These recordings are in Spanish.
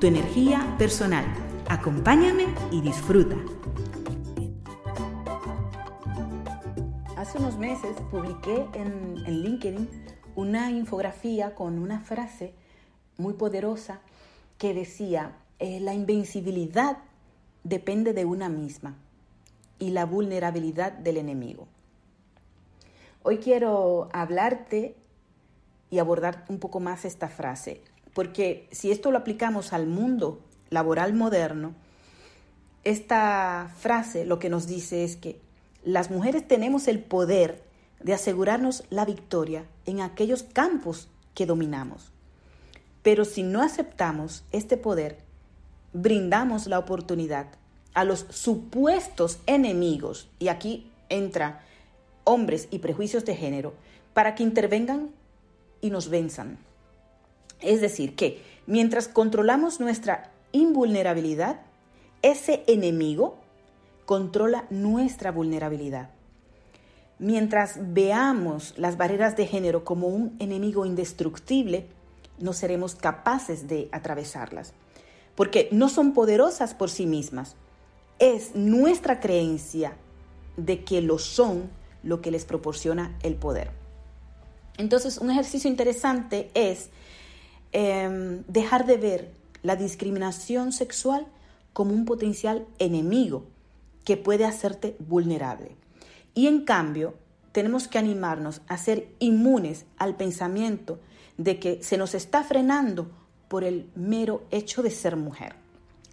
tu energía personal. Acompáñame y disfruta. Hace unos meses publiqué en, LinkedIn una infografía con una frase muy poderosa que decía, eh, la invencibilidad depende de una misma y la vulnerabilidad del enemigo. Hoy quiero hablarte y abordar un poco más esta frase, porque si esto lo aplicamos al mundo laboral moderno, esta frase lo que nos dice es que las mujeres tenemos el poder de asegurarnos la victoria en aquellos campos que dominamos. Pero si no aceptamos este poder, brindamos la oportunidad a los supuestos enemigos, y aquí entra hombres y prejuicios de género, para que intervengan y nos venzan. Es decir, que mientras controlamos nuestra invulnerabilidad, ese enemigo controla nuestra vulnerabilidad. Mientras veamos las barreras de género como un enemigo indestructible, no seremos capaces de atravesarlas, porque no son poderosas por sí mismas, es nuestra creencia de que lo son lo que les proporciona el poder. Entonces, un ejercicio interesante es em, dejar de ver la discriminación sexual como un potencial enemigo que puede hacerte vulnerable. Y en cambio, tenemos que animarnos a ser inmunes al pensamiento de que se nos está frenando por el mero hecho de ser mujer.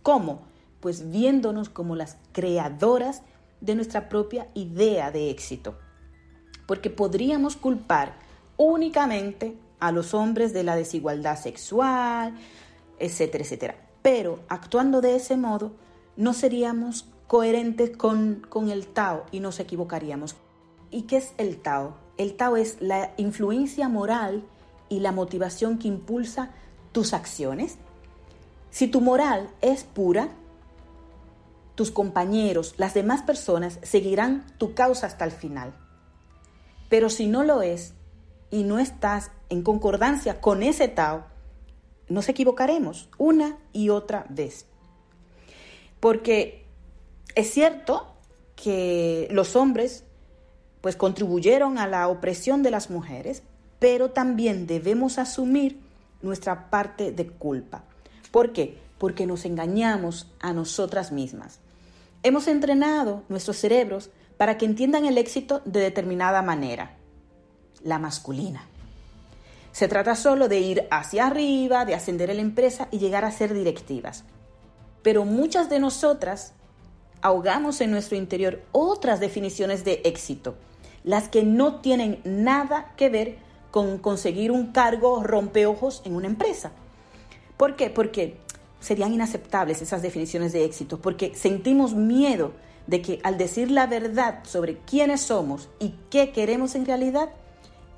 ¿Cómo? pues viéndonos como las creadoras de nuestra propia idea de éxito. Porque podríamos culpar únicamente a los hombres de la desigualdad sexual, etcétera, etcétera. Pero actuando de ese modo, no seríamos coherentes con, con el Tao y nos equivocaríamos. ¿Y qué es el Tao? El Tao es la influencia moral y la motivación que impulsa tus acciones. Si tu moral es pura, tus compañeros, las demás personas seguirán tu causa hasta el final. Pero si no lo es y no estás en concordancia con ese Tao, nos equivocaremos una y otra vez. Porque es cierto que los hombres pues contribuyeron a la opresión de las mujeres, pero también debemos asumir nuestra parte de culpa. ¿Por qué? Porque nos engañamos a nosotras mismas. Hemos entrenado nuestros cerebros para que entiendan el éxito de determinada manera, la masculina. Se trata solo de ir hacia arriba, de ascender en la empresa y llegar a ser directivas. Pero muchas de nosotras ahogamos en nuestro interior otras definiciones de éxito, las que no tienen nada que ver con conseguir un cargo rompeojos en una empresa. ¿Por qué? Porque serían inaceptables esas definiciones de éxito, porque sentimos miedo de que al decir la verdad sobre quiénes somos y qué queremos en realidad,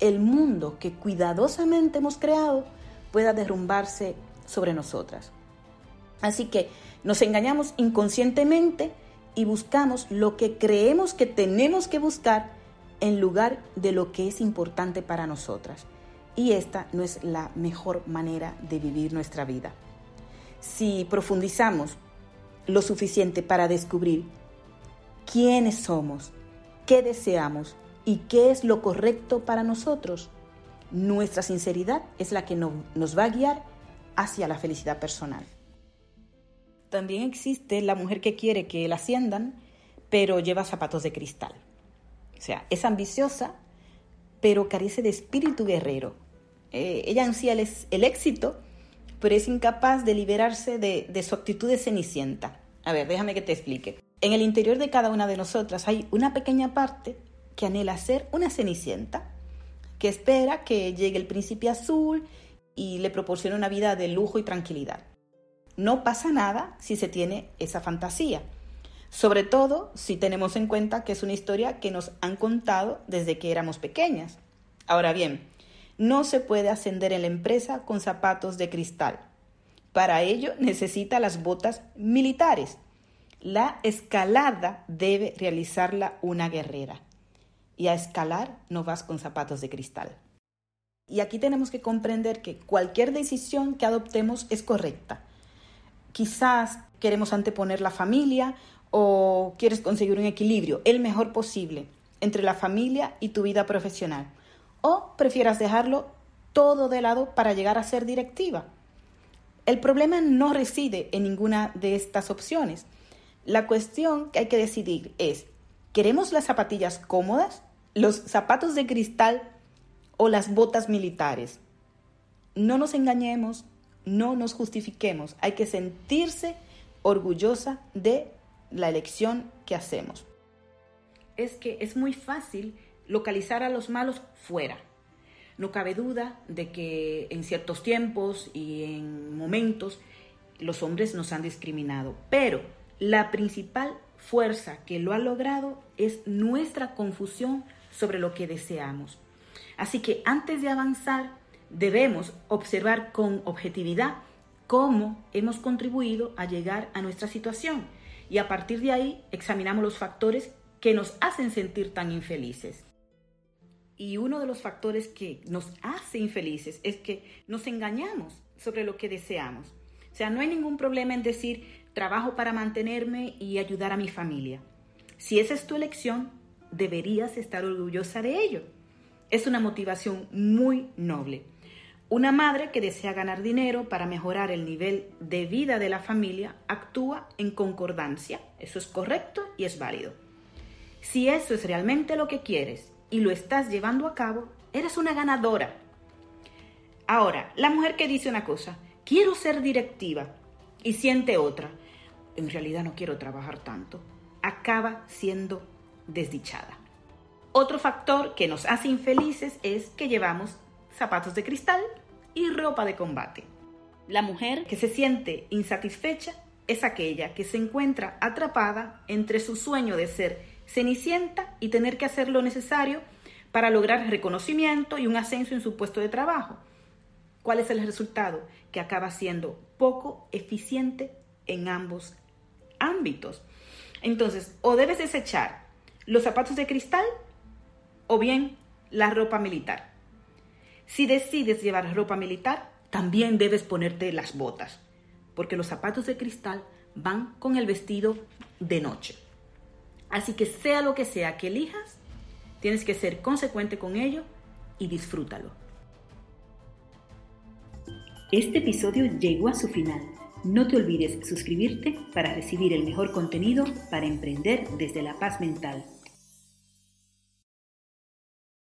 el mundo que cuidadosamente hemos creado pueda derrumbarse sobre nosotras. Así que nos engañamos inconscientemente y buscamos lo que creemos que tenemos que buscar en lugar de lo que es importante para nosotras. Y esta no es la mejor manera de vivir nuestra vida si profundizamos lo suficiente para descubrir quiénes somos, qué deseamos y qué es lo correcto para nosotros, nuestra sinceridad es la que nos va a guiar hacia la felicidad personal. También existe la mujer que quiere que la asciendan, pero lleva zapatos de cristal. O sea, es ambiciosa, pero carece de espíritu guerrero. Eh, ella ansía el, el éxito, pero es incapaz de liberarse de, su actitud de cenicienta. A ver, déjame que te explique. En el interior de cada una de nosotras hay una pequeña parte que anhela ser una cenicienta, que espera que llegue el príncipe azul y le proporcione una vida de lujo y tranquilidad. no pasa nada si se tiene esa fantasía. Sobre todo si tenemos en cuenta que es una historia que nos han contado desde que éramos pequeñas. Ahora bien, no se puede ascender en la empresa con zapatos de cristal. Para ello necesita las botas militares. La escalada debe realizarla una guerrera. Y a escalar no vas con zapatos de cristal. Y aquí tenemos que comprender que cualquier decisión que adoptemos es correcta. Quizás queremos anteponer la familia o quieres conseguir un equilibrio, el mejor posible, entre la familia y tu vida profesional. O prefieras dejarlo todo de lado para llegar a ser directiva. El problema no reside en ninguna de estas opciones. La cuestión que hay que decidir es, ¿queremos las zapatillas cómodas, los zapatos de cristal o las botas militares? No nos engañemos, no nos justifiquemos, hay que sentirse orgullosa de la elección que hacemos. Es que es muy fácil localizar a los malos fuera. No cabe duda de que en ciertos tiempos y en momentos los hombres nos han discriminado, pero la principal fuerza que lo ha logrado es nuestra confusión sobre lo que deseamos. Así que antes de avanzar, debemos observar con objetividad cómo hemos contribuido a llegar a nuestra situación y a partir de ahí examinamos los factores que nos hacen sentir tan infelices. Y uno de los factores que nos hace infelices es que nos engañamos sobre lo que deseamos. O sea, no hay ningún problema en decir trabajo para mantenerme y ayudar a mi familia. Si esa es tu elección, deberías estar orgullosa de ello. Es una motivación muy noble. Una madre que desea ganar dinero para mejorar el nivel de vida de la familia actúa en concordancia. Eso es correcto y es válido. Si eso es realmente lo que quieres y lo estás llevando a cabo, eres una ganadora. Ahora, la mujer que dice una cosa, quiero ser directiva y siente otra, en realidad no quiero trabajar tanto, acaba siendo desdichada. Otro factor que nos hace infelices es que llevamos zapatos de cristal y ropa de combate. La mujer que se siente insatisfecha es aquella que se encuentra atrapada entre su sueño de ser cenicienta y tener que hacer lo necesario para lograr reconocimiento y un ascenso en su puesto de trabajo. ¿Cuál es el resultado? Que acaba siendo poco eficiente en ambos ámbitos. Entonces, o debes desechar los zapatos de cristal o bien la ropa militar. Si decides llevar ropa militar, también debes ponerte las botas, porque los zapatos de cristal van con el vestido de noche. Así que sea lo que sea que elijas, tienes que ser consecuente con ello y disfrútalo. Este episodio llegó a su final. No te olvides suscribirte para recibir el mejor contenido para emprender desde la paz mental.